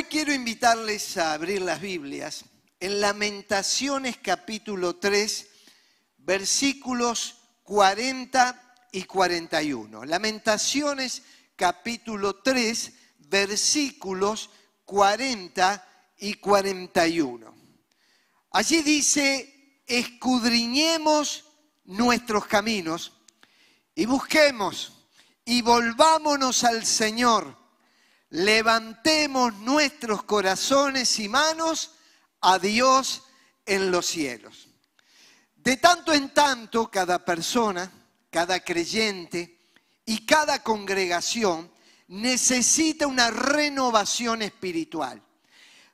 Hoy quiero invitarles a abrir las Biblias en Lamentaciones capítulo 3, versículos 40 y 41. Lamentaciones capítulo 3, versículos 40 y 41. Allí dice, escudriñemos nuestros caminos y busquemos y volvámonos al Señor levantemos nuestros corazones y manos a Dios en los cielos. De tanto en tanto, cada persona, cada creyente y cada congregación necesita una renovación espiritual.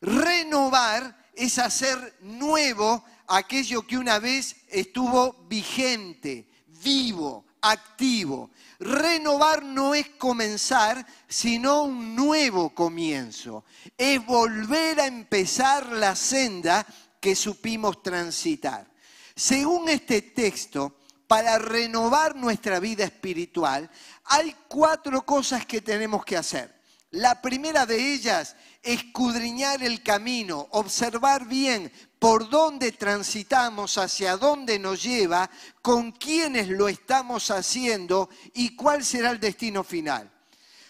Renovar es hacer nuevo aquello que una vez estuvo vigente, vivo, activo. Renovar no es comenzar, sino un nuevo comienzo. Es volver a empezar la senda que supimos transitar. Según este texto, para renovar nuestra vida espiritual, hay cuatro cosas que tenemos que hacer. La primera de ellas, escudriñar el camino, observar bien por dónde transitamos, hacia dónde nos lleva, con quiénes lo estamos haciendo y cuál será el destino final.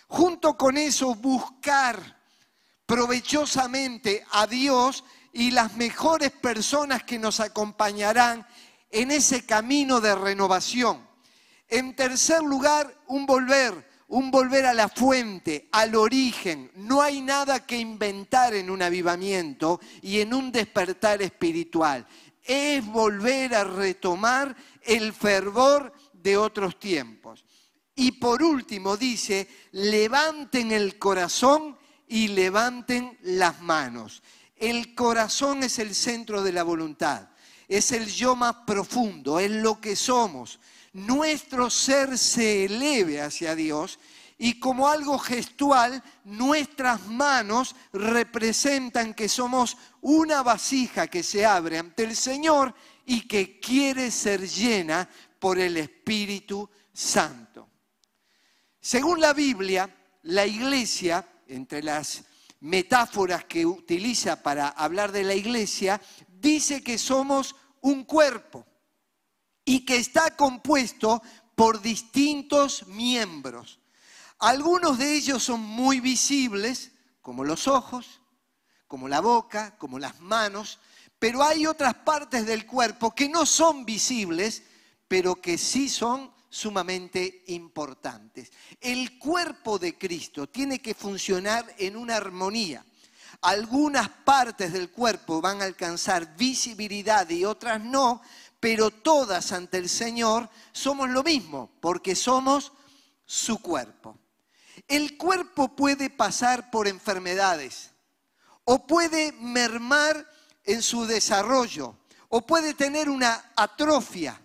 Junto con eso, buscar provechosamente a Dios y las mejores personas que nos acompañarán en ese camino de renovación. En tercer lugar, un volver un volver a la fuente, al origen. No hay nada que inventar en un avivamiento y en un despertar espiritual. Es volver a retomar el fervor de otros tiempos. Y por último dice, levanten el corazón y levanten las manos. El corazón es el centro de la voluntad, es el yo más profundo, es lo que somos nuestro ser se eleve hacia Dios y como algo gestual, nuestras manos representan que somos una vasija que se abre ante el Señor y que quiere ser llena por el Espíritu Santo. Según la Biblia, la iglesia, entre las metáforas que utiliza para hablar de la iglesia, dice que somos un cuerpo y que está compuesto por distintos miembros. Algunos de ellos son muy visibles, como los ojos, como la boca, como las manos, pero hay otras partes del cuerpo que no son visibles, pero que sí son sumamente importantes. El cuerpo de Cristo tiene que funcionar en una armonía. Algunas partes del cuerpo van a alcanzar visibilidad y otras no, pero todas ante el Señor somos lo mismo, porque somos su cuerpo. El cuerpo puede pasar por enfermedades, o puede mermar en su desarrollo, o puede tener una atrofia,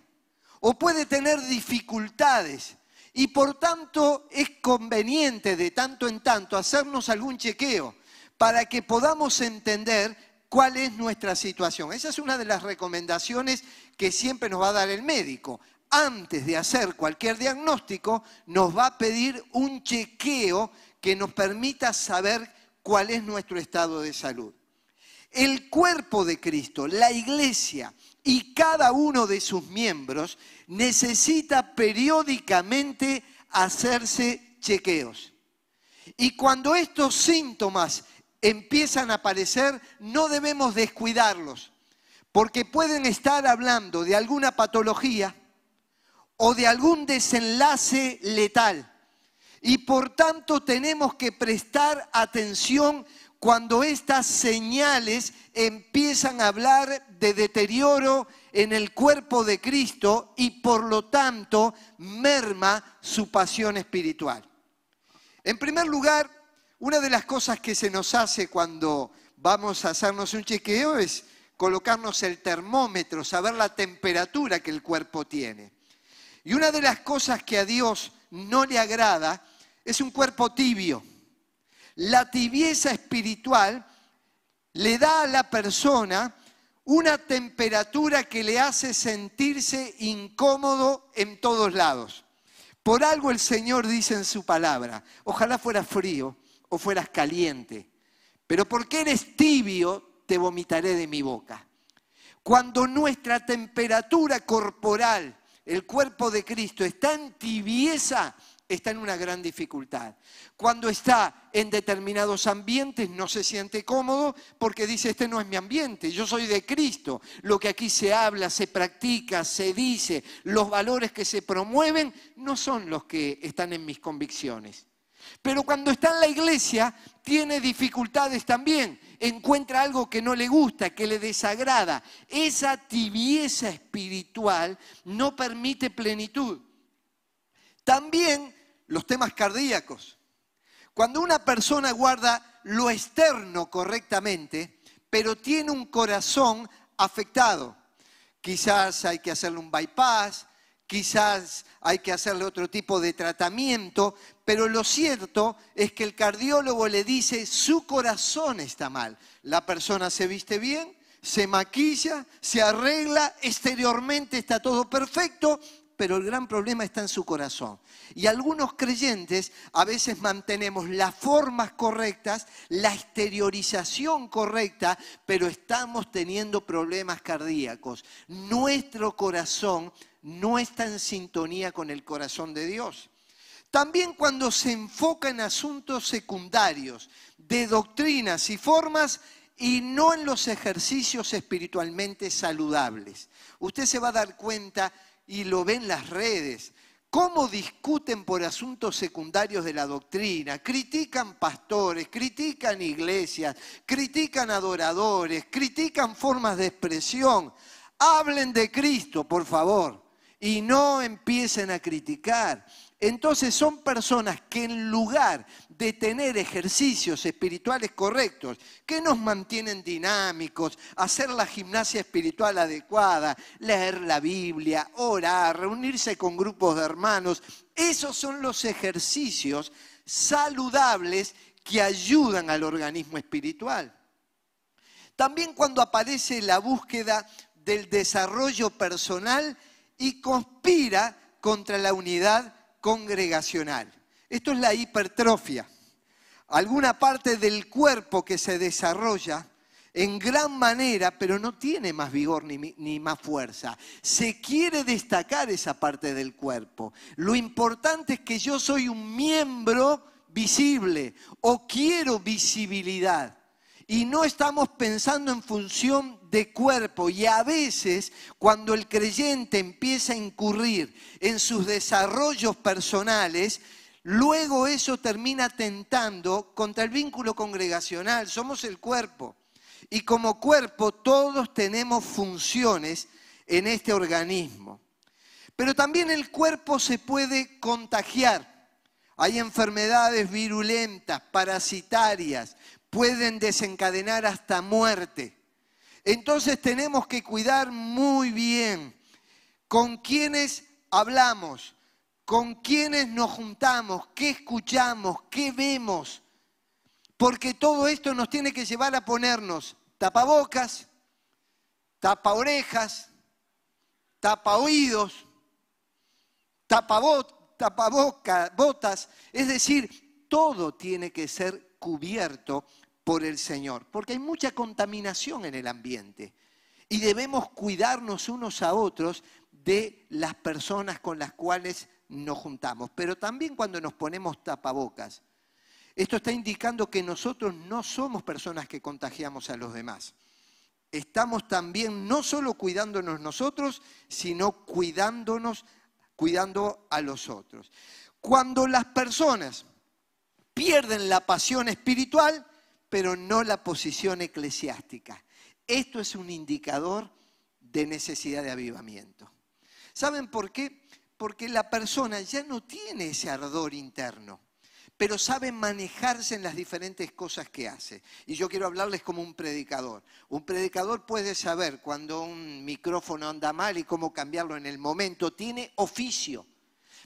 o puede tener dificultades. Y por tanto es conveniente de tanto en tanto hacernos algún chequeo para que podamos entender cuál es nuestra situación. Esa es una de las recomendaciones que siempre nos va a dar el médico. Antes de hacer cualquier diagnóstico, nos va a pedir un chequeo que nos permita saber cuál es nuestro estado de salud. El cuerpo de Cristo, la iglesia y cada uno de sus miembros necesita periódicamente hacerse chequeos. Y cuando estos síntomas empiezan a aparecer, no debemos descuidarlos, porque pueden estar hablando de alguna patología o de algún desenlace letal. Y por tanto tenemos que prestar atención cuando estas señales empiezan a hablar de deterioro en el cuerpo de Cristo y por lo tanto merma su pasión espiritual. En primer lugar, una de las cosas que se nos hace cuando vamos a hacernos un chequeo es colocarnos el termómetro, saber la temperatura que el cuerpo tiene. Y una de las cosas que a Dios no le agrada es un cuerpo tibio. La tibieza espiritual le da a la persona una temperatura que le hace sentirse incómodo en todos lados. Por algo el Señor dice en su palabra, ojalá fuera frío, o fueras caliente, Pero porque eres tibio, te vomitaré de mi boca. Cuando nuestra temperatura corporal, el cuerpo de Cristo, está en tibieza, está en una gran dificultad. Cuando está en determinados ambientes no se siente cómodo porque dice, este no es mi ambiente, yo soy de Cristo. Lo que aquí se habla, se practica, se dice, los valores que se promueven no son los que están en mis convicciones. Pero cuando está en la iglesia tiene dificultades también, encuentra algo que no le gusta, que le desagrada. Esa tibieza espiritual no permite plenitud. También los temas cardíacos. Cuando una persona guarda lo externo correctamente, pero tiene un corazón afectado, quizás hay que hacerle un bypass, quizás hay que hacerle otro tipo de tratamiento, pero lo cierto es que el cardiólogo le dice, su corazón está mal. La persona se viste bien, se maquilla, se arregla, exteriormente está todo perfecto, pero el gran problema está en su corazón. Y algunos creyentes a veces mantenemos las formas correctas, la exteriorización correcta, pero estamos teniendo problemas cardíacos. Nuestro corazón no está en sintonía con el corazón de Dios. También cuando se enfoca en asuntos secundarios, de doctrinas y formas, y no en los ejercicios espiritualmente saludables. Usted se va a dar cuenta y lo ven las redes. ¿Cómo discuten por asuntos secundarios de la doctrina? Critican pastores, critican iglesias, critican adoradores, critican formas de expresión. Hablen de Cristo, por favor, y no empiecen a criticar. Entonces son personas que en lugar de tener ejercicios espirituales correctos, que nos mantienen dinámicos, hacer la gimnasia espiritual adecuada, leer la Biblia, orar, reunirse con grupos de hermanos, esos son los ejercicios saludables que ayudan al organismo espiritual. También cuando aparece la búsqueda del desarrollo personal y conspira contra la unidad congregacional. Esto es la hipertrofia. Alguna parte del cuerpo que se desarrolla en gran manera, pero no tiene más vigor ni, ni, más fuerza. Se quiere destacar esa parte del cuerpo. Lo importante es que yo soy un miembro visible o quiero visibilidad. Y no estamos pensando en función de cuerpo. Y a veces, cuando el creyente empieza a incurrir en sus desarrollos personales, luego eso termina tentando contra el vínculo congregacional. Somos el cuerpo. Y como cuerpo todos tenemos funciones en este organismo. Pero también el cuerpo se puede contagiar. Hay enfermedades virulentas, parasitarias, pueden desencadenar hasta muerte. Entonces tenemos que cuidar muy bien con quienes hablamos, con quienes nos juntamos, qué escuchamos, qué vemos, porque todo esto nos tiene que llevar a ponernos tapabocas, tapa orejas, tapa oídos, tapabocas, botas, es decir, todo tiene que ser cubierto por el Señor, porque hay mucha contaminación en el ambiente y debemos cuidarnos unos a otros de las personas con las cuales nos juntamos, pero también cuando nos ponemos tapabocas. Esto está indicando que nosotros no somos personas que contagiamos a los demás. Estamos también no solo cuidándonos nosotros, sino cuidándonos, cuidando a los otros. Cuando las personas pierden la pasión espiritual, pero no la posición eclesiástica. Esto es un indicador de necesidad de avivamiento. ¿Saben por qué? Porque la persona ya no tiene ese ardor interno, pero sabe manejarse en las diferentes cosas que hace. Y yo quiero hablarles como un predicador. Un predicador puede saber cuando un micrófono anda mal y cómo cambiarlo en el momento. Tiene oficio.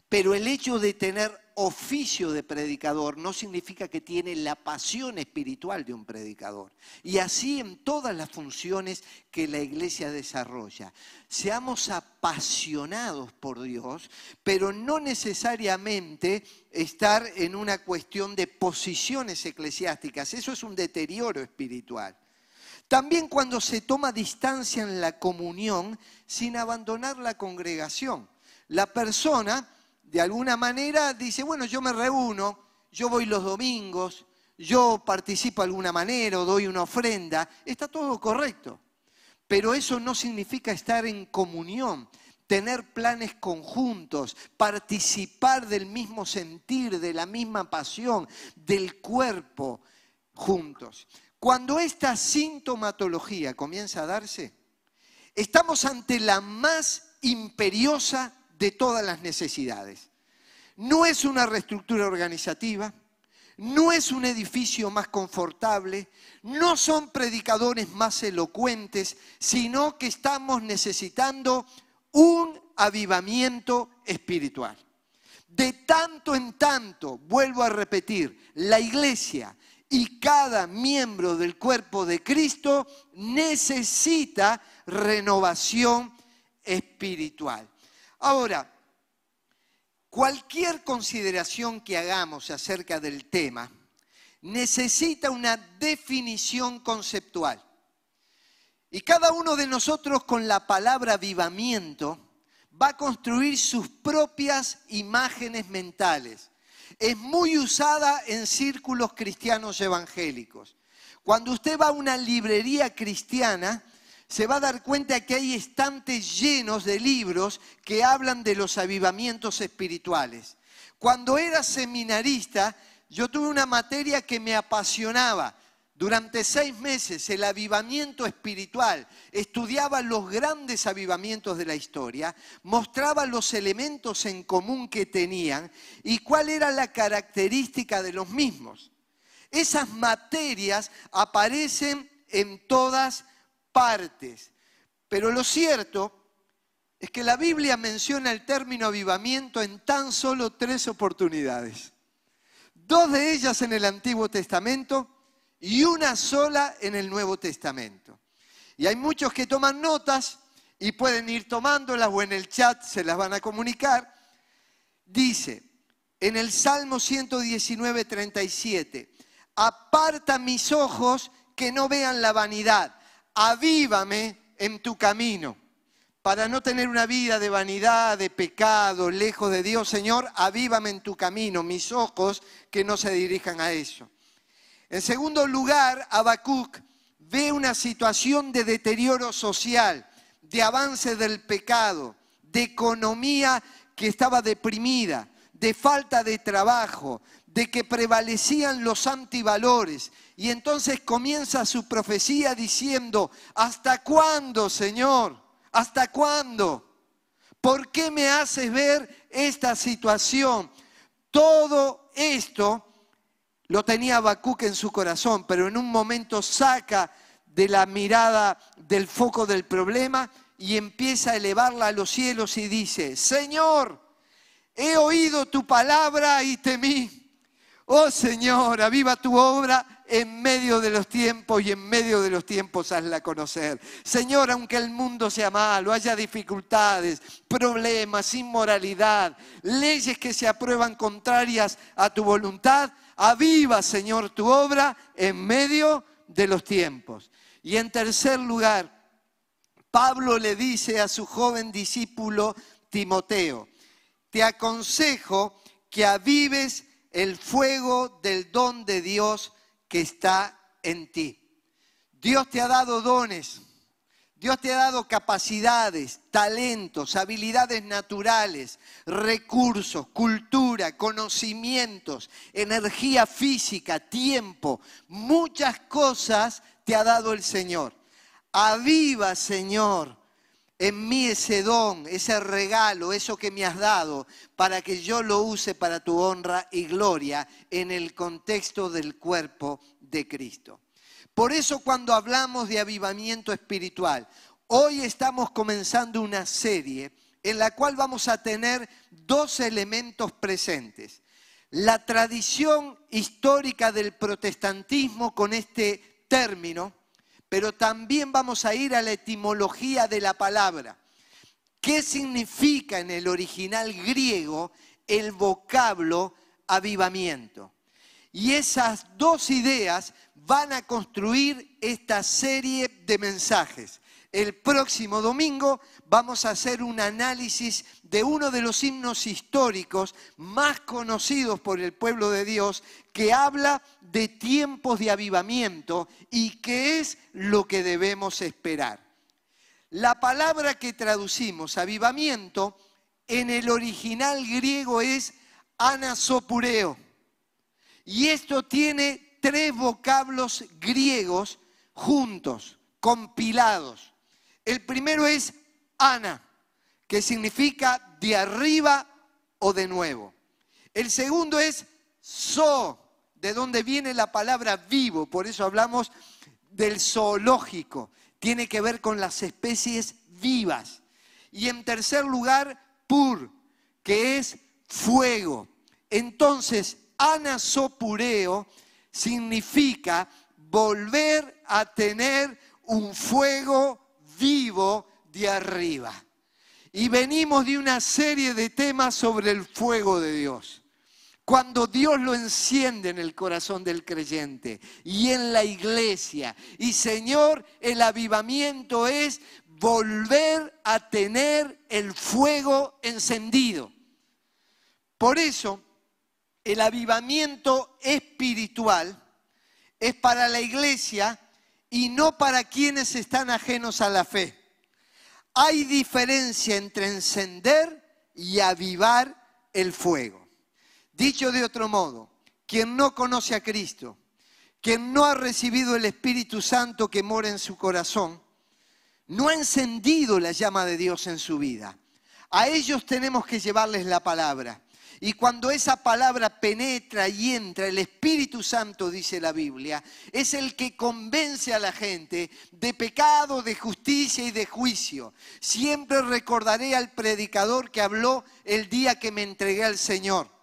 Pero el hecho de tener oficio de predicador no significa que tiene la pasión espiritual de un predicador. Y así en todas las funciones que la iglesia desarrolla. Seamos apasionados por Dios, pero no necesariamente estar en una cuestión de posiciones eclesiásticas. Eso es un deterioro espiritual. También cuando se toma distancia en la comunión sin abandonar la congregación. La persona, de alguna manera, dice, bueno, yo me reúno, yo voy los domingos, yo participo de alguna manera o doy una ofrenda, está todo correcto. Pero eso no significa estar en comunión, tener planes conjuntos, participar del mismo sentir, de la misma pasión, del cuerpo juntos. Cuando esta sintomatología comienza a darse, estamos ante la más imperiosa de todas las necesidades. No es una reestructura organizativa, no es un edificio más confortable, no son predicadores más elocuentes, sino que estamos necesitando un avivamiento espiritual. De tanto en tanto, vuelvo a repetir, la iglesia y cada miembro del cuerpo de Cristo necesita renovación espiritual. Ahora, cualquier consideración que hagamos acerca del tema necesita una definición conceptual. Y cada uno de nosotros con la palabra avivamiento va a construir sus propias imágenes mentales. Es muy usada en círculos cristianos evangélicos. Cuando usted va a una librería cristiana, se va a dar cuenta que hay estantes llenos de libros que hablan de los avivamientos espirituales. Cuando era seminarista, yo tuve una materia que me apasionaba. Durante seis meses el avivamiento espiritual, estudiaba los grandes avivamientos de la historia, mostraba los elementos en común que tenían y cuál era la característica de los mismos. Esas materias aparecen en todas partes. Pero lo cierto es que la Biblia menciona el término avivamiento en tan solo tres oportunidades. Dos de ellas en el Antiguo Testamento y una sola en el Nuevo Testamento. Y hay muchos que toman notas y pueden ir tomándolas o en el chat se las van a comunicar. Dice en el Salmo 119, 37, aparta mis ojos que no vean la vanidad avívame en tu camino. Para no tener una vida de vanidad, de pecado, lejos de Dios, Señor, avívame en tu camino, mis ojos que no se dirijan a eso. En segundo lugar, Habacuc ve una situación de deterioro social, de avance del pecado, de economía que estaba deprimida, de falta de trabajo, de que prevalecían los antivalores. Y entonces comienza su profecía diciendo, ¿hasta cuándo, Señor? ¿Hasta cuándo? ¿Por qué me haces ver esta situación? Todo esto lo tenía Habacuc en su corazón, pero en un momento saca de la mirada del foco del problema y empieza a elevarla a los cielos y dice, Señor, he oído tu palabra y temí. Oh Señor, aviva tu obra en medio de los tiempos y en medio de los tiempos hazla conocer. Señor, aunque el mundo sea malo, haya dificultades, problemas, inmoralidad, leyes que se aprueban contrarias a tu voluntad, aviva, Señor, tu obra en medio de los tiempos. Y en tercer lugar, Pablo le dice a su joven discípulo Timoteo, te aconsejo que avives el fuego del don de Dios que está en ti. Dios te ha dado dones, Dios te ha dado capacidades, talentos, habilidades naturales, recursos, cultura, conocimientos, energía física, tiempo, muchas cosas te ha dado el Señor. Aviva, Señor, en mí ese don, ese regalo, eso que me has dado, para que yo lo use para tu honra y gloria en el contexto del cuerpo de Cristo. Por eso cuando hablamos de avivamiento espiritual, hoy estamos comenzando una serie en la cual vamos a tener dos elementos presentes. la tradición histórica del protestantismo con este término, pero también vamos a ir a la etimología de la palabra. ¿Qué significa en el original griego el vocablo avivamiento? Y esas dos ideas van a construir esta serie de mensajes. El próximo domingo vamos a hacer un análisis de uno de los himnos históricos más conocidos por el pueblo de Dios que habla de tiempos de avivamiento y que es lo que debemos esperar. La palabra que traducimos, avivamiento, en el original griego es anasopureo. Y esto tiene tres vocablos griegos juntos, compilados. El primero es ana, que significa de arriba o de nuevo. El segundo es zo, de donde viene la palabra vivo, por eso hablamos del zoológico, tiene que ver con las especies vivas. Y en tercer lugar, pur, que es fuego. Entonces, anasopureo significa volver a tener un fuego vivo de arriba. Y venimos de una serie de temas sobre el fuego de Dios. Cuando Dios lo enciende en el corazón del creyente y en la iglesia. Y Señor, el avivamiento es volver a tener el fuego encendido. Por eso, el avivamiento espiritual es para la iglesia y no para quienes están ajenos a la fe. Hay diferencia entre encender y avivar el fuego. Dicho de otro modo, quien no conoce a Cristo, quien no ha recibido el Espíritu Santo que mora en su corazón, no ha encendido la llama de Dios en su vida. A ellos tenemos que llevarles la palabra. Y cuando esa palabra penetra y entra, el Espíritu Santo, dice la Biblia, es el que convence a la gente de pecado, de justicia y de juicio. Siempre recordaré al predicador que habló el día que me entregué al Señor.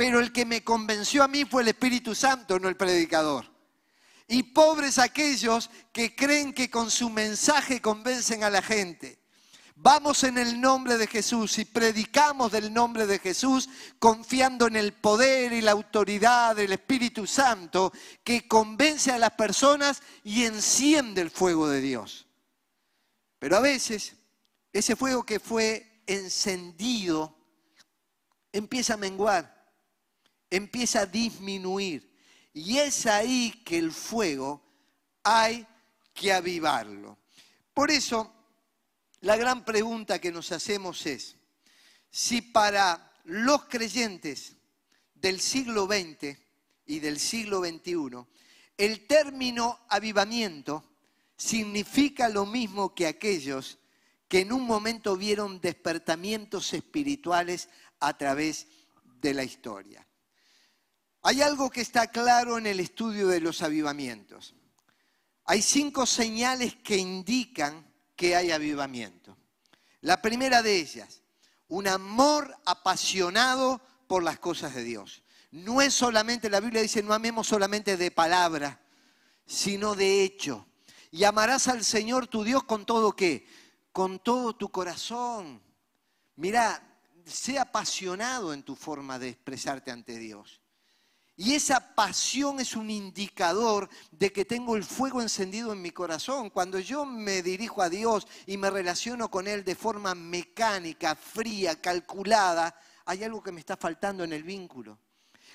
Pero el que me convenció a mí fue el Espíritu Santo, no el predicador. Y pobres aquellos que creen que con su mensaje convencen a la gente. Vamos en el nombre de Jesús y predicamos del nombre de Jesús confiando en el poder y la autoridad del Espíritu Santo que convence a las personas y enciende el fuego de Dios. Pero a veces ese fuego que fue encendido empieza a menguar, empieza a disminuir. Y es ahí que el fuego hay que avivarlo. Por eso la gran pregunta que nos hacemos es, si para los creyentes del siglo XX y del siglo XXI, el término avivamiento significa lo mismo que aquellos que en un momento vieron despertamientos espirituales a través de la historia. Hay algo que está claro en el estudio de los avivamientos. Hay cinco señales que indican que hay avivamiento. La primera de ellas, un amor apasionado por las cosas de Dios. No es solamente, la Biblia dice, no amemos solamente de palabra, sino de hecho. Y amarás al Señor tu Dios con todo qué? Con todo tu corazón. Mira, sea apasionado en tu forma de expresarte ante Dios. Y esa pasión es un indicador de que tengo el fuego encendido en mi corazón. Cuando yo me dirijo a Dios y me relaciono con Él de forma mecánica, fría, calculada, hay algo que me está faltando en el vínculo.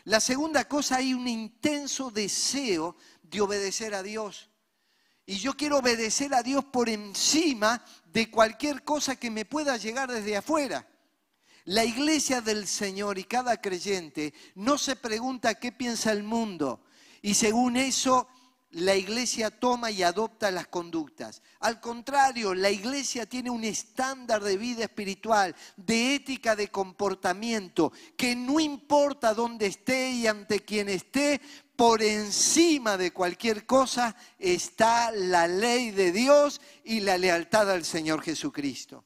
La segunda cosa, hay un intenso deseo de obedecer a Dios. Y yo quiero obedecer a Dios por encima de cualquier cosa que me pueda llegar desde afuera. La iglesia del Señor y cada creyente no se pregunta qué piensa el mundo y según eso la iglesia toma y adopta las conductas. Al contrario, la iglesia tiene un estándar de vida espiritual, de ética de comportamiento, que no importa dónde esté y ante quién esté, por encima de cualquier cosa está la ley de Dios y la lealtad al Señor Jesucristo.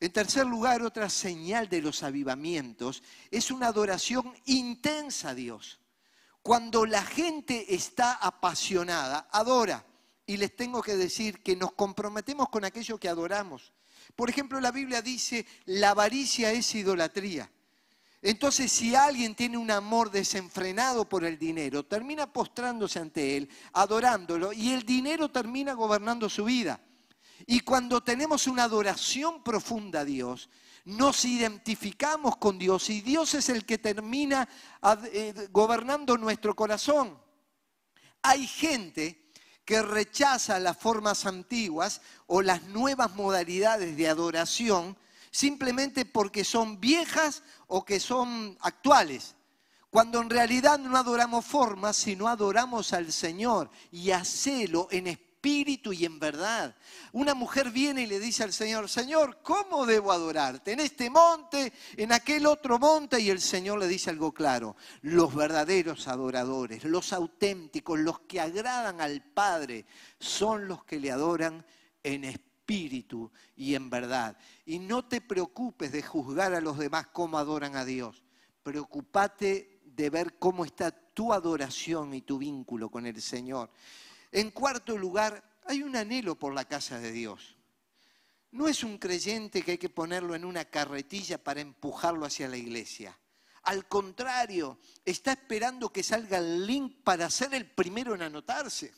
En tercer lugar, otra señal de los avivamientos es una adoración intensa a Dios. Cuando la gente está apasionada, adora. Y les tengo que decir que nos comprometemos con aquello que adoramos. Por ejemplo, la Biblia dice, la avaricia es idolatría. Entonces, si alguien tiene un amor desenfrenado por el dinero, termina postrándose ante él, adorándolo, y el dinero termina gobernando su vida. Y cuando tenemos una adoración profunda a Dios, nos identificamos con Dios y Dios es el que termina eh, gobernando nuestro corazón. Hay gente que rechaza las formas antiguas o las nuevas modalidades de adoración simplemente porque son viejas o que son actuales. Cuando en realidad no adoramos formas, sino adoramos al Señor y hacelo en espíritu y en verdad. Una mujer viene y le dice al Señor, Señor, ¿cómo debo adorarte? ¿En este monte? ¿En aquel otro monte? Y el Señor le dice algo claro, los verdaderos adoradores, los auténticos, los que agradan al Padre, son los que le adoran en espíritu espíritu y en verdad. Y no te preocupes de juzgar a los demás cómo adoran a Dios. Preocúpate de ver cómo está tu adoración y tu vínculo con el Señor. En cuarto lugar, hay un anhelo por la casa de Dios. No es un creyente que hay que ponerlo en una carretilla para empujarlo hacia la iglesia. Al contrario, está esperando que salga el link para ser el primero en anotarse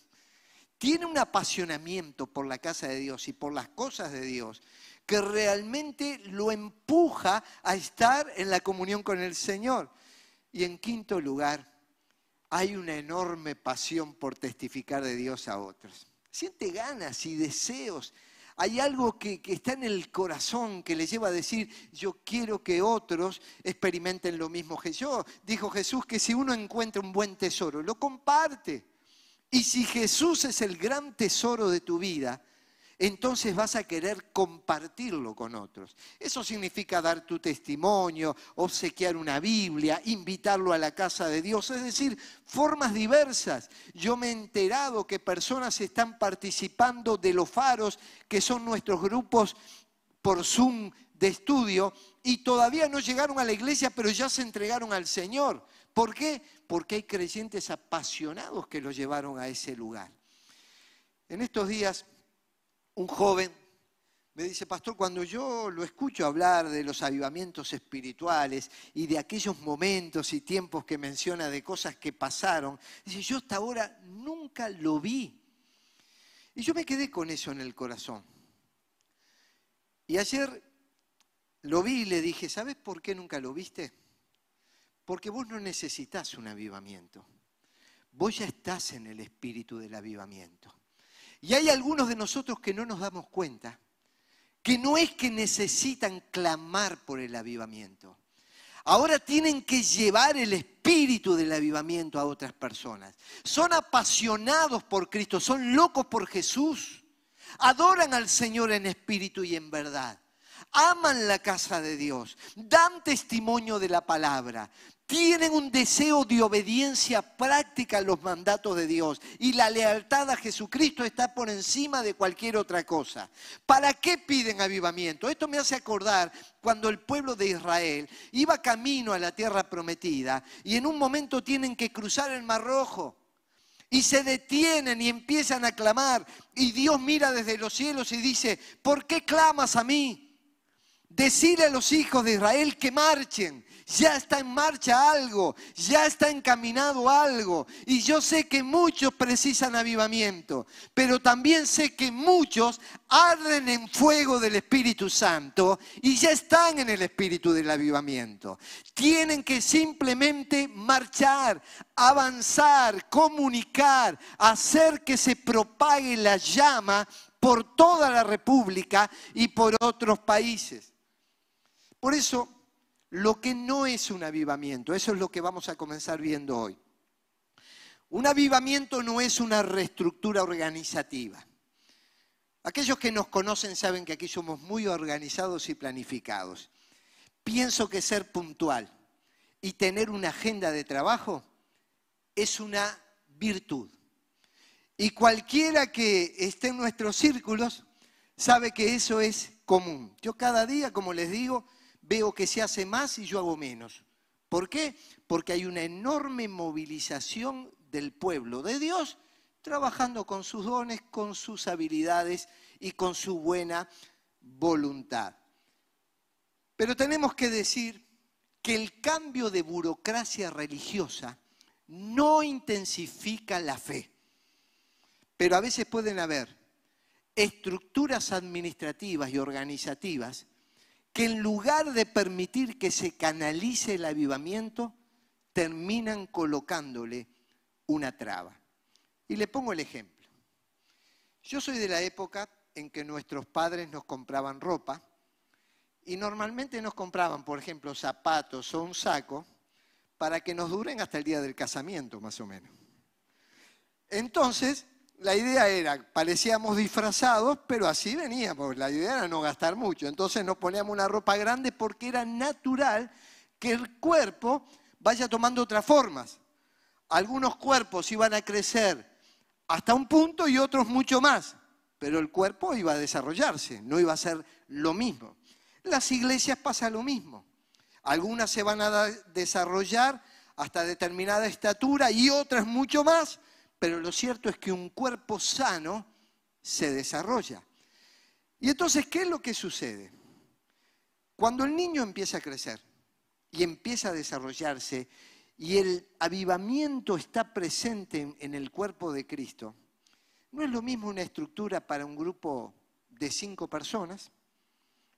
tiene un apasionamiento por la casa de Dios y por las cosas de Dios que realmente lo empuja a estar en la comunión con el Señor. Y en quinto lugar, hay una enorme pasión por testificar de Dios a otros. Siente ganas y deseos. Hay algo que, que, está en el corazón que le lleva a decir, yo quiero que otros experimenten lo mismo que yo. Dijo Jesús que si uno encuentra un buen tesoro, lo comparte. Y si Jesús es el gran tesoro de tu vida, entonces vas a querer compartirlo con otros. Eso significa dar tu testimonio, obsequiar una Biblia, invitarlo a la casa de Dios, es decir, formas diversas. Yo me he enterado que personas están participando de los faros, que son nuestros grupos por Zoom de estudio, y todavía no llegaron a la iglesia, pero ya se entregaron al Señor. ¿Por qué? Porque hay creyentes apasionados que lo llevaron a ese lugar. En estos días, un joven me dice, pastor, cuando yo lo escucho hablar de los avivamientos espirituales y de aquellos momentos y tiempos que menciona de cosas que pasaron, dice, yo hasta ahora nunca lo vi. Y yo me quedé con eso en el corazón. Y ayer lo vi y le dije, ¿sabes por qué nunca lo viste? Porque vos no necesitas un avivamiento. Vos ya estás en el espíritu del avivamiento. Y hay algunos de nosotros que no nos damos cuenta que no es que necesitan clamar por el avivamiento. Ahora tienen que llevar el espíritu del avivamiento a otras personas. Son apasionados por Cristo, son locos por Jesús. Adoran al Señor en espíritu y en verdad aman la casa de Dios, dan testimonio de la palabra, tienen un deseo de obediencia práctica a los mandatos de Dios y la lealtad a Jesucristo está por encima de cualquier otra cosa. ¿Para qué piden avivamiento? Esto me hace acordar cuando el pueblo de Israel iba camino a la tierra prometida y en un momento tienen que cruzar el Mar Rojo y se detienen y empiezan a clamar y Dios mira desde los cielos y dice, ¿por qué clamas a mí? Decirle a los hijos de Israel que marchen. Ya está en marcha algo, ya está encaminado algo. Y yo sé que muchos precisan avivamiento, pero también sé que muchos arden en fuego del Espíritu Santo y ya están en el Espíritu del avivamiento. Tienen que simplemente marchar, avanzar, comunicar, hacer que se propague la llama por toda la República y por otros países. Por eso, lo que no es un avivamiento, eso es lo que vamos a comenzar viendo hoy. Un avivamiento no es una reestructura organizativa. Aquellos que nos conocen saben que aquí somos muy organizados y planificados. Pienso que ser puntual y tener una agenda de trabajo es una virtud. Y cualquiera que esté en nuestros círculos sabe que eso es común. Yo cada día, como les digo, veo que se hace más y yo hago menos. ¿Por qué? Porque hay una enorme movilización del pueblo de Dios trabajando con sus dones, con sus habilidades y con su buena voluntad. Pero tenemos que decir que el cambio de burocracia religiosa no intensifica la fe, pero a veces pueden haber estructuras administrativas y organizativas que en lugar de permitir que se canalice el avivamiento, terminan colocándole una traba. Y le pongo el ejemplo. Yo soy de la época en que nuestros padres nos compraban ropa y normalmente nos compraban, por ejemplo, zapatos o un saco para que nos duren hasta el día del casamiento, más o menos. Entonces, la idea era, parecíamos disfrazados, pero así veníamos. La idea era no gastar mucho. Entonces nos poníamos una ropa grande porque era natural que el cuerpo vaya tomando otras formas. Algunos cuerpos iban a crecer hasta un punto y otros mucho más, pero el cuerpo iba a desarrollarse, no iba a ser lo mismo. Las iglesias pasa lo mismo. Algunas se van a desarrollar hasta determinada estatura y otras mucho más, pero lo cierto es que un cuerpo sano se desarrolla. Y entonces, ¿qué es lo que sucede? Cuando el niño empieza a crecer y empieza a desarrollarse y el avivamiento está presente en, el cuerpo de Cristo, no es lo mismo una estructura para un grupo de cinco personas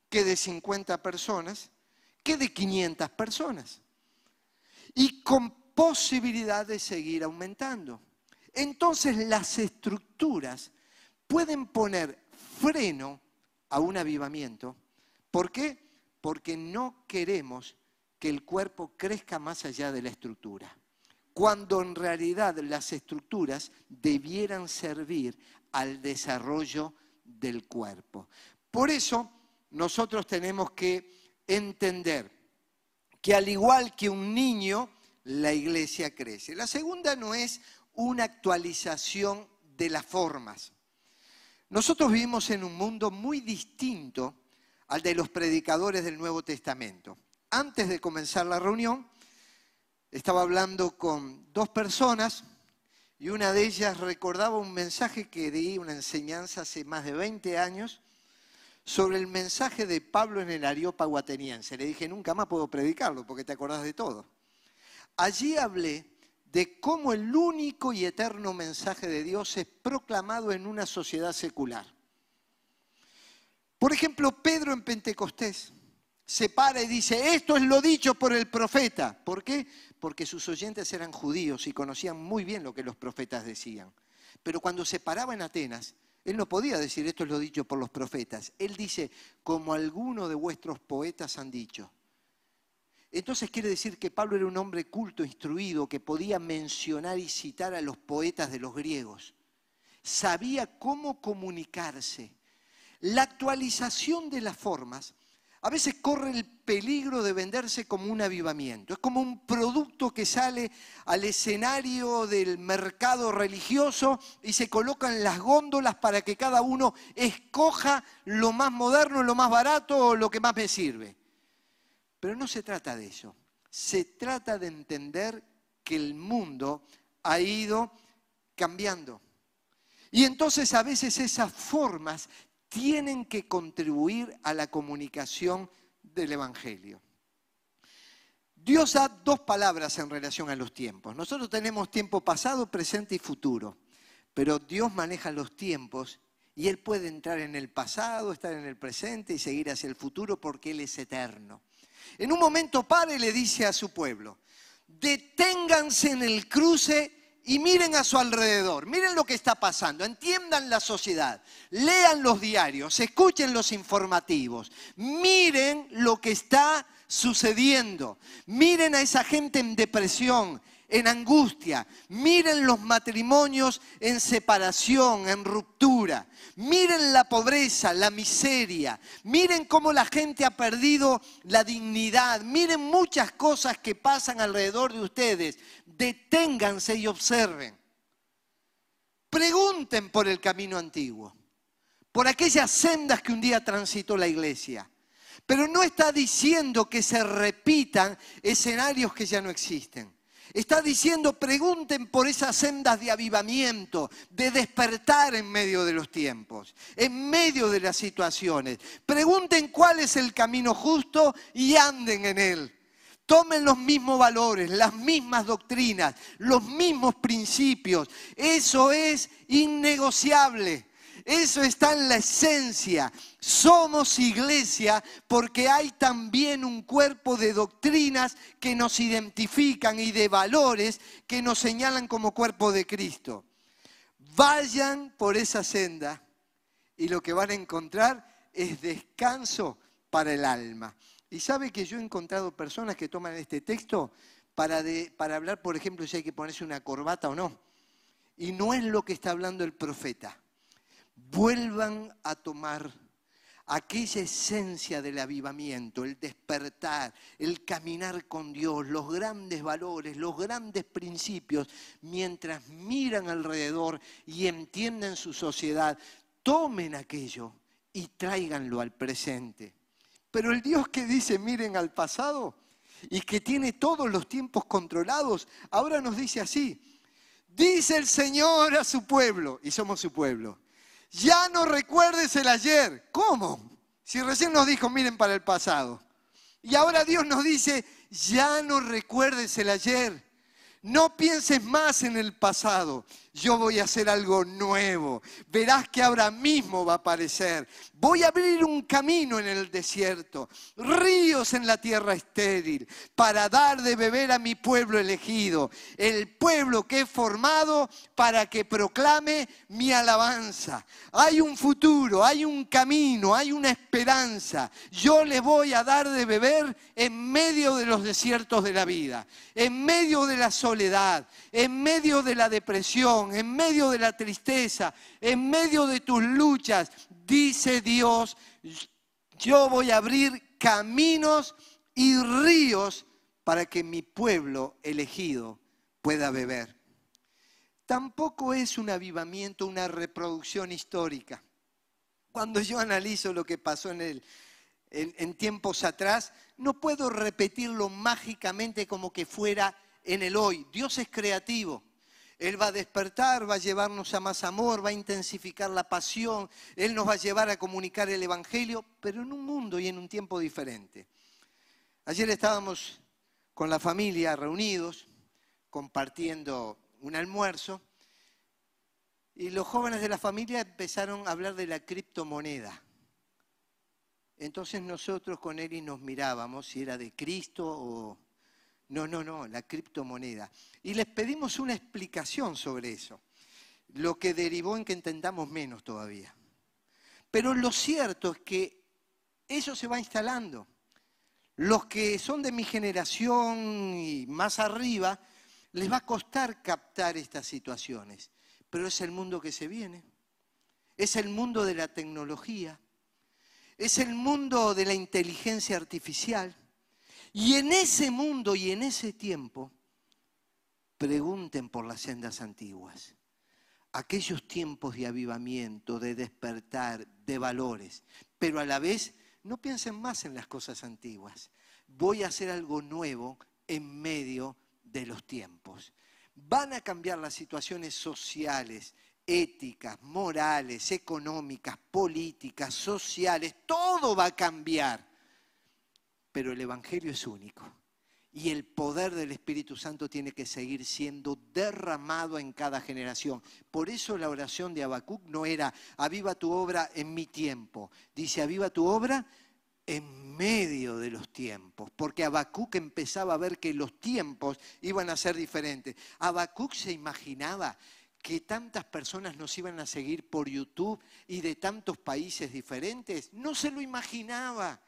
que de 50 personas, que de 500 personas. Y con posibilidad de seguir aumentando. Entonces las estructuras pueden poner freno a un avivamiento. ¿Por qué? Porque no queremos que el cuerpo crezca más allá de la estructura, cuando en realidad las estructuras debieran servir al desarrollo del cuerpo. Por eso nosotros tenemos que entender que al igual que un niño, la iglesia crece. La segunda no es una actualización de las formas. Nosotros vivimos en un mundo muy distinto al de los predicadores del Nuevo Testamento. Antes de comenzar la reunión, estaba hablando con dos personas y una de ellas recordaba un mensaje que di, una enseñanza hace más de 20 años, sobre el mensaje de Pablo en el Areópago ateniense. Le dije, nunca más puedo predicarlo porque te acordás de todo. Allí hablé de cómo el único y eterno mensaje de Dios es proclamado en una sociedad secular. Por ejemplo, Pedro en Pentecostés se para y dice, esto es lo dicho por el profeta. ¿Por qué? Porque sus oyentes eran judíos y conocían muy bien lo que los profetas decían. Pero cuando se paraba en Atenas, él no podía decir, esto es lo dicho por los profetas. Él dice, como algunos de vuestros poetas han dicho. Entonces quiere decir que Pablo era un hombre culto, instruido, que podía mencionar y citar a los poetas de los griegos. Sabía cómo comunicarse. La actualización de las formas a veces corre el peligro de venderse como un avivamiento. Es como un producto que sale al escenario del mercado religioso y se colocan las góndolas para que cada uno escoja lo más moderno, lo más barato o lo que más me sirve. Pero no se trata de eso. Se trata de entender que el mundo ha ido cambiando. Y entonces a veces esas formas tienen que contribuir a la comunicación del Evangelio. Dios da dos palabras en relación a los tiempos. Nosotros tenemos tiempo pasado, presente y futuro, pero Dios maneja los tiempos y Él puede entrar en el pasado, estar en el presente y seguir hacia el futuro porque Él es eterno. En un momento y le dice a su pueblo, deténganse en el cruce y miren a su alrededor, miren lo que está pasando, entiendan la sociedad, lean los diarios, escuchen los informativos, miren lo que está sucediendo, miren a esa gente en depresión, en angustia. Miren los matrimonios en separación, en ruptura. Miren la pobreza, la miseria. Miren cómo la gente ha perdido la dignidad. Miren muchas cosas que pasan alrededor de ustedes. Deténganse y observen. Pregunten por el camino antiguo. por aquellas sendas que un día transitó la iglesia. Pero no está diciendo que se repitan escenarios que ya no existen. Está diciendo, pregunten por esas sendas de avivamiento, de despertar en medio de los tiempos, en medio de las situaciones. Pregunten cuál es el camino justo y anden en él. Tomen los mismos valores, las mismas doctrinas, los mismos principios. Eso es innegociable. Eso está en la esencia. Somos iglesia porque hay también un cuerpo de doctrinas que nos identifican y de valores que nos señalan como cuerpo de Cristo. Vayan por esa senda y lo que van a encontrar es descanso para el alma. Y sabe que yo he encontrado personas que toman este texto para, hablar, por ejemplo, si hay que ponerse una corbata o no. Y no es lo que está hablando el profeta vuelvan a tomar aquella esencia del avivamiento, el despertar, el caminar con Dios, los grandes valores, los grandes principios, mientras miran alrededor y entienden su sociedad, tomen aquello y tráiganlo al presente. Pero el Dios que dice miren al pasado y que tiene todos los tiempos controlados, ahora nos dice así, dice el Señor a su pueblo, y somos su pueblo, ya no recuerdes el ayer. ¿Cómo? Si recién nos dijo, miren para el pasado. Y ahora Dios nos dice, ya no recuerdes el ayer. No pienses más en el pasado. Yo voy a hacer algo nuevo. Verás que ahora mismo va a aparecer. Voy a abrir un camino en el desierto, ríos en la tierra estéril, para dar de beber a mi pueblo elegido, el pueblo que he formado para que proclame mi alabanza. Hay un futuro, hay un camino, hay una esperanza. Yo le voy a dar de beber en medio de los desiertos de la vida, en medio de la soledad, en medio de la depresión, en medio de la tristeza, en medio de tus luchas dice Dios, yo voy a abrir caminos y ríos para que mi pueblo elegido pueda beber. Tampoco es un avivamiento, una reproducción histórica. Cuando yo analizo lo que pasó en, tiempos atrás, no puedo repetirlo mágicamente como que fuera en el hoy. Dios es creativo. Él va a despertar, va a llevarnos a más amor, va a intensificar la pasión, Él nos va a llevar a comunicar el Evangelio, pero en un mundo y en un tiempo diferente. Ayer estábamos con la familia reunidos, compartiendo un almuerzo, y los jóvenes de la familia empezaron a hablar de la criptomoneda. Entonces nosotros con él y nos mirábamos si era de Cristo o no, no, no, la criptomoneda. Y les pedimos una explicación sobre eso, lo que derivó en que entendamos menos todavía. Pero lo cierto es que eso se va instalando. Los que son de mi generación y más arriba, les va a costar captar estas situaciones. Pero es el mundo que se viene. Es el mundo de la tecnología. Es el mundo de la inteligencia artificial y en ese mundo y en ese tiempo, pregunten por las sendas antiguas. Aquellos tiempos de avivamiento, de despertar, de valores. Pero a la vez, no piensen más en las cosas antiguas. Voy a hacer algo nuevo en medio de los tiempos. Van a cambiar las situaciones sociales, éticas, morales, económicas, políticas, sociales. Todo va a cambiar pero el Evangelio es único. Y el poder del Espíritu Santo tiene que seguir siendo derramado en cada generación. Por eso la oración de Habacuc no era, aviva tu obra en mi tiempo. Dice, aviva tu obra en medio de los tiempos. Porque Habacuc empezaba a ver que los tiempos iban a ser diferentes. Habacuc se imaginaba que tantas personas nos iban a seguir por YouTube y de tantos países diferentes. No se lo imaginaba.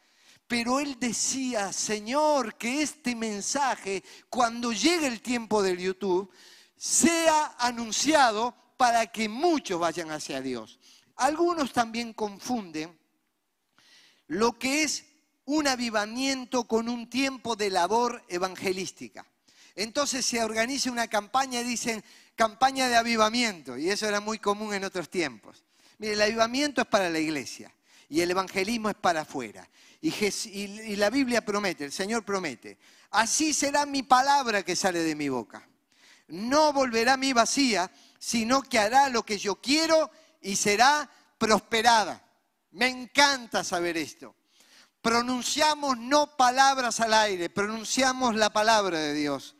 Pero él decía, Señor, que este mensaje, cuando llegue el tiempo del YouTube, sea anunciado para que muchos vayan hacia Dios. Algunos también confunden lo que es un avivamiento con un tiempo de labor evangelística. Entonces se organiza una campaña y dicen campaña de avivamiento, y eso era muy común en otros tiempos. Mire, el avivamiento es para la iglesia y el evangelismo es para afuera. Y, y, la Biblia promete, el Señor promete, así será mi palabra que sale de mi boca. No volverá a mí vacía, sino que hará lo que yo quiero y será prosperada. Me encanta saber esto. Pronunciamos no palabras al aire, pronunciamos la palabra de Dios.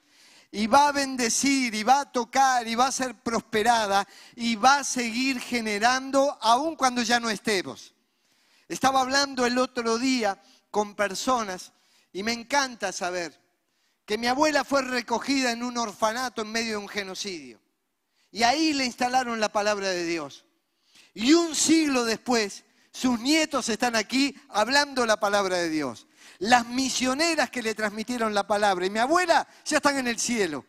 Y va a bendecir, y va a tocar, y va a ser prosperada, y va a seguir generando aun cuando ya no estemos. Estaba hablando el otro día con personas y me encanta saber que mi abuela fue recogida en un orfanato en medio de un genocidio. Y ahí le instalaron la palabra de Dios. Y un siglo después, sus nietos están aquí hablando la palabra de Dios. Las misioneras que le transmitieron la palabra y mi abuela ya están en el cielo.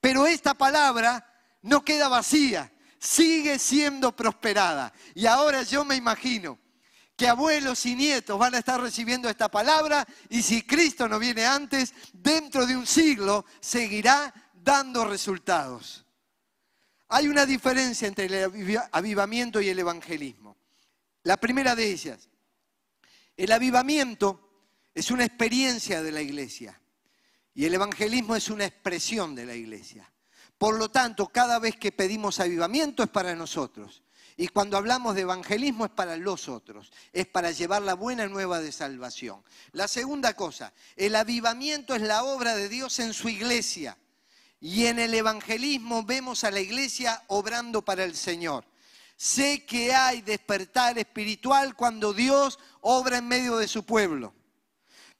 Pero esta palabra no queda vacía, sigue siendo prosperada. Y ahora yo me imagino que abuelos y nietos van a estar recibiendo esta palabra y si Cristo no viene antes, dentro de un siglo seguirá dando resultados. Hay una diferencia entre el avivamiento y el evangelismo. La primera de ellas, el avivamiento es una experiencia de la iglesia y el evangelismo es una expresión de la iglesia. Por lo tanto, cada vez que pedimos avivamiento es para nosotros. Y cuando hablamos de evangelismo es para los otros, es para llevar la buena nueva de salvación. La segunda cosa, el avivamiento es la obra de Dios en su iglesia. Y en el evangelismo vemos a la iglesia obrando para el Señor. Sé que hay despertar espiritual cuando Dios obra en medio de su pueblo.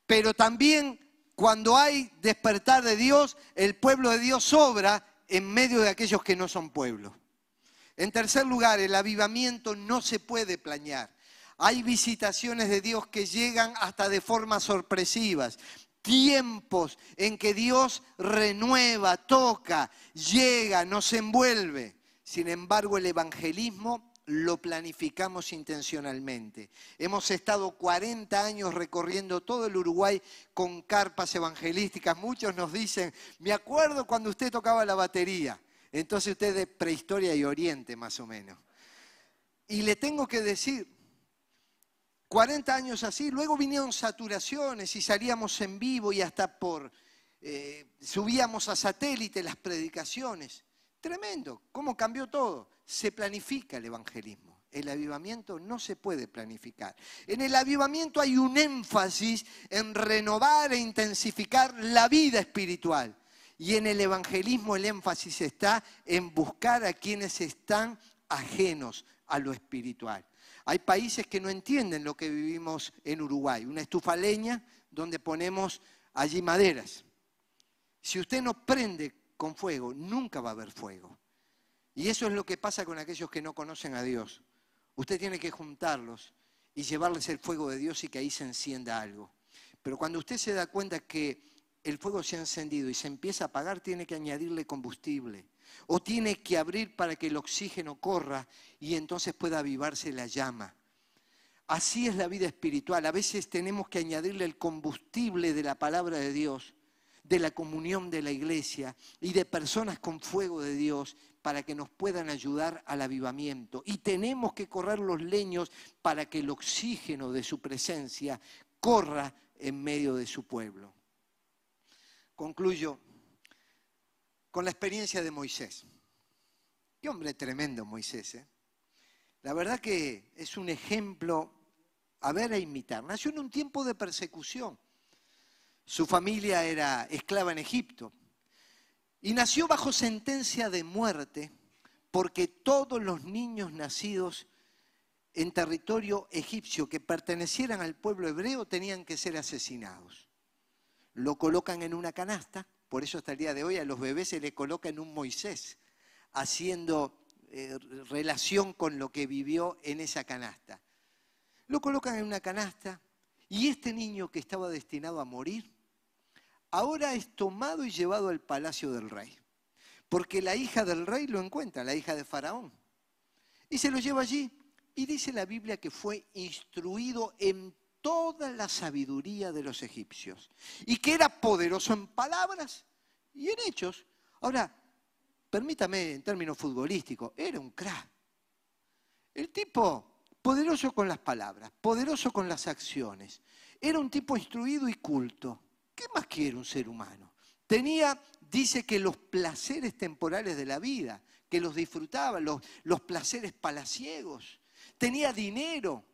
Pero también cuando hay despertar de Dios, el pueblo de Dios obra en medio de aquellos que no son pueblo. En tercer lugar, el avivamiento no se puede planear. Hay visitaciones de Dios que llegan hasta de formas sorpresivas tiempos en que Dios renueva, toca, llega, nos envuelve. Sin embargo, el evangelismo lo planificamos intencionalmente. Hemos estado 40 años recorriendo todo el Uruguay con carpas evangelísticas. Muchos nos dicen, me acuerdo cuando usted tocaba la batería. Entonces usted de prehistoria y oriente más o menos. Y le tengo que decir, 40 años así, luego vinieron saturaciones y salíamos en vivo y hasta por, eh, subíamos a satélite las predicaciones. Tremendo, ¿cómo cambió todo? Se planifica el evangelismo. El avivamiento no se puede planificar. En el avivamiento hay un énfasis en renovar e intensificar la vida espiritual. Y en el evangelismo el énfasis está en buscar a quienes están ajenos a lo espiritual. Hay países que no entienden lo que vivimos en Uruguay. Una estufa leña donde ponemos allí maderas. Si usted no prende con fuego, nunca va a haber fuego. Y eso es lo que pasa con aquellos que no conocen a Dios. Usted tiene que juntarlos y llevarles el fuego de Dios y que ahí se encienda algo. Pero cuando usted se da cuenta que el fuego se ha encendido y se empieza a apagar, tiene que añadirle combustible o tiene que abrir para que el oxígeno corra y entonces pueda avivarse la llama. Así es la vida espiritual. A veces tenemos que añadirle el combustible de la palabra de Dios, de la comunión de la iglesia y de personas con fuego de Dios para que nos puedan ayudar al avivamiento. Y tenemos que correr los leños para que el oxígeno de su presencia corra en medio de su pueblo. Concluyo con la experiencia de Moisés. Qué hombre tremendo Moisés. ¿eh? La verdad que es un ejemplo a ver e imitar. Nació en un tiempo de persecución. Su familia era esclava en Egipto. Y nació bajo sentencia de muerte porque todos los niños nacidos en territorio egipcio que pertenecieran al pueblo hebreo tenían que ser asesinados. Lo colocan en una canasta por eso hasta el día de hoy a los bebés se le coloca en un Moisés, haciendo eh, relación con lo que vivió en esa canasta. Lo colocan en una canasta y este niño que estaba destinado a morir, ahora es tomado y llevado al palacio del rey. Porque la hija del rey lo encuentra, la hija de Faraón. Y se lo lleva allí. Y dice la Biblia que fue instruido en toda la sabiduría de los egipcios y que era poderoso en palabras y en hechos. Ahora, permítame en términos futbolísticos, era un crack. El tipo, poderoso con las palabras, poderoso con las acciones. Era un tipo instruido y culto. ¿Qué más quiere un ser humano? Tenía, dice que los placeres temporales de la vida, que los disfrutaba, los, los placeres palaciegos. Tenía dinero,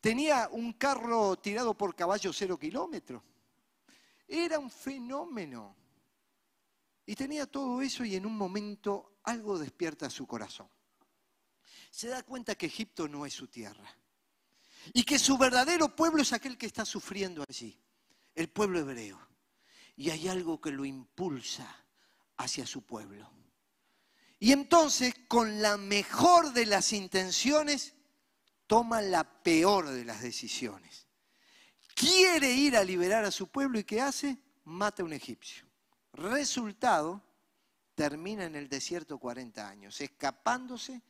tenía un carro tirado por caballo cero kilómetros. Era un fenómeno. Y tenía todo eso y en un momento algo despierta su corazón. Se da cuenta que Egipto no es su tierra. Y que su verdadero pueblo es aquel que está sufriendo allí, el pueblo hebreo. Y hay algo que lo impulsa hacia su pueblo. Y entonces, con la mejor de las intenciones, toma la peor de las decisiones. Quiere ir a liberar a su pueblo y ¿qué hace? Mata a un egipcio. Resultado, termina en el desierto 40 años, escapándose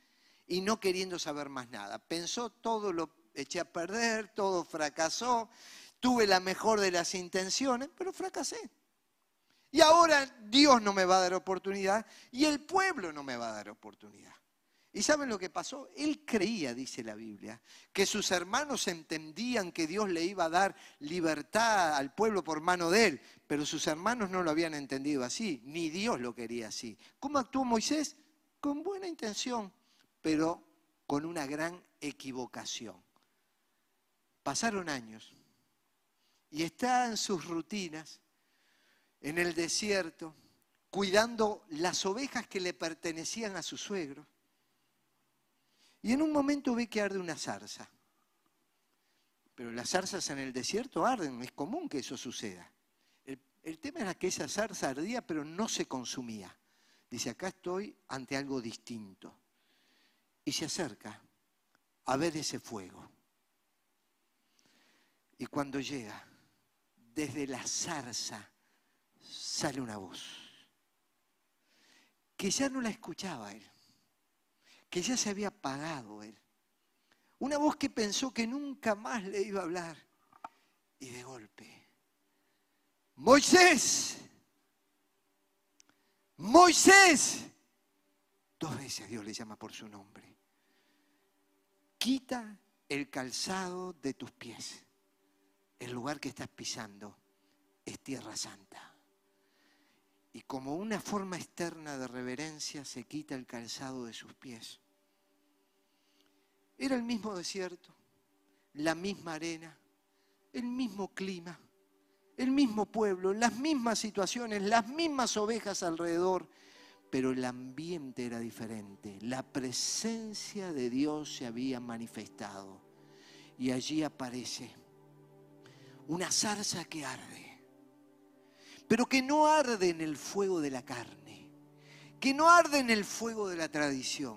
y no queriendo saber más nada. Pensó todo lo eché a perder, todo fracasó, tuve la mejor de las intenciones, pero fracasé. Y ahora Dios no me va a dar oportunidad y el pueblo no me va a dar oportunidad. ¿Y saben lo que pasó? Él creía, dice la Biblia, que sus hermanos entendían que Dios le iba a dar libertad al pueblo por mano de él, pero sus hermanos no lo habían entendido así, ni Dios lo quería así. ¿Cómo actuó Moisés? Con buena intención, pero con una gran equivocación. Pasaron años y está en sus rutinas, en el desierto, cuidando las ovejas que le pertenecían a su suegro y en un momento ve que arde una zarza. Pero las zarzas en el desierto arden, es común que eso suceda. El, tema era que esa zarza ardía, pero no se consumía. Dice, acá estoy ante algo distinto. Y se acerca a ver ese fuego. Y cuando llega, desde la zarza sale una voz, que ya no la escuchaba él que ya se había apagado él. Una voz que pensó que nunca más le iba a hablar. Y de golpe, Moisés, Moisés, dos veces Dios le llama por su nombre. Quita el calzado de tus pies. El lugar que estás pisando es tierra santa. Y como una forma externa de reverencia se quita el calzado de sus pies. Era el mismo desierto, la misma arena, el mismo clima, el mismo pueblo, las mismas situaciones, las mismas ovejas alrededor, pero el ambiente era diferente. La presencia de Dios se había manifestado y allí aparece una zarza que arde, pero que no arde en el fuego de la carne, que no arde en el fuego de la tradición,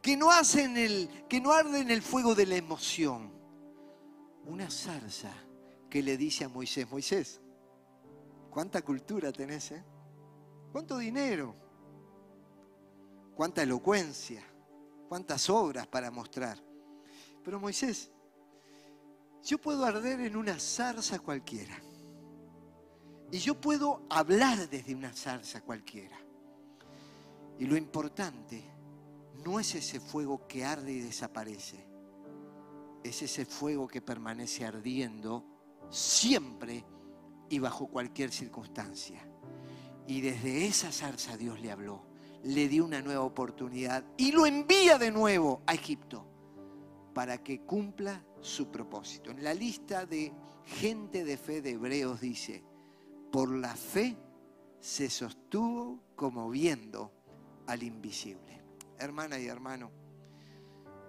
que no, hacen el, que no arde en el fuego de la emoción. Una zarza que le dice a Moisés, Moisés, ¿cuánta cultura tenés? Eh? ¿Cuánto dinero? ¿Cuánta elocuencia? ¿Cuántas obras para mostrar? Pero Moisés, yo puedo arder en una zarza cualquiera. Y yo puedo hablar desde una zarza cualquiera. Y lo importante no es ese fuego que arde y desaparece, es ese fuego que permanece ardiendo siempre y bajo cualquier circunstancia. Y desde esa zarza Dios le habló, le dio una nueva oportunidad y lo envía de nuevo a Egipto para que cumpla su propósito. En la lista de gente de fe de Hebreos dice, por la fe se sostuvo como viendo al invisible hermana y hermano,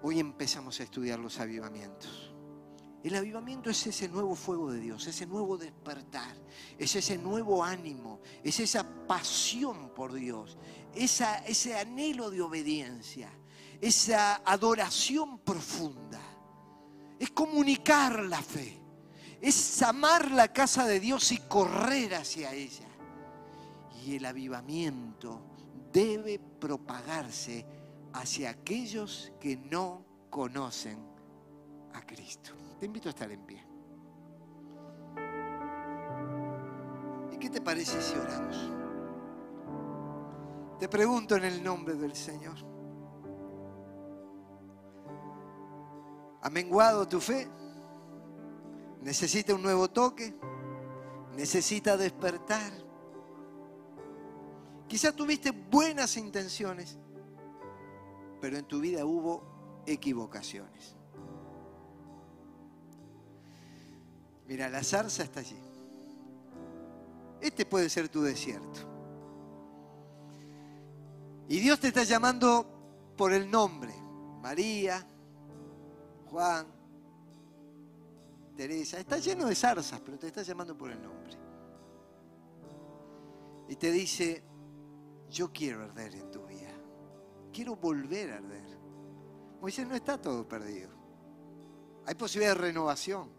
hoy empezamos a estudiar los avivamientos. El avivamiento es ese nuevo fuego de Dios, ese nuevo despertar, es ese nuevo ánimo, es esa pasión por Dios, ese anhelo de obediencia, esa adoración profunda. Es comunicar la fe, es amar la casa de Dios y correr hacia ella. Y el avivamiento debe propagarse hacia aquellos que no conocen a Cristo. Te invito a estar en pie. ¿Y qué te parece si oramos? Te pregunto en el nombre del Señor. ¿Ha menguado tu fe? ¿Necesita un nuevo toque? ¿Necesita despertar? Quizás tuviste buenas intenciones, pero en tu vida hubo equivocaciones. Mira, la zarza está allí. Este puede ser tu desierto. Y Dios te está llamando por el nombre. María, Juan, Está lleno de zarzas, pero te está llamando por el nombre. Y te dice, yo quiero arder en tu vida. Quiero volver a arder. Moisés no está todo perdido. Hay posibilidad de renovación.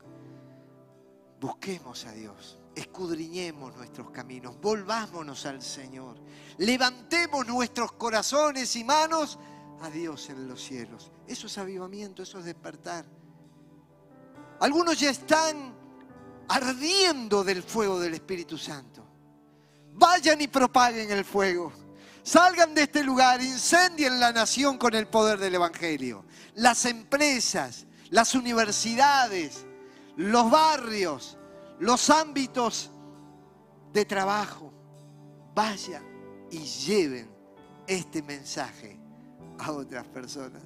Busquemos a Dios, escudriñemos nuestros caminos, volvámonos al Señor, levantemos nuestros corazones y manos a Dios en los cielos. Eso es avivamiento, eso es despertar. Algunos ya están ardiendo del fuego del Espíritu Santo. Vayan y propaguen el fuego. Salgan de este lugar, incendien la nación con el poder del Evangelio. Las empresas, las universidades, los barrios, los ámbitos de trabajo. Vayan y lleven este mensaje a otras personas.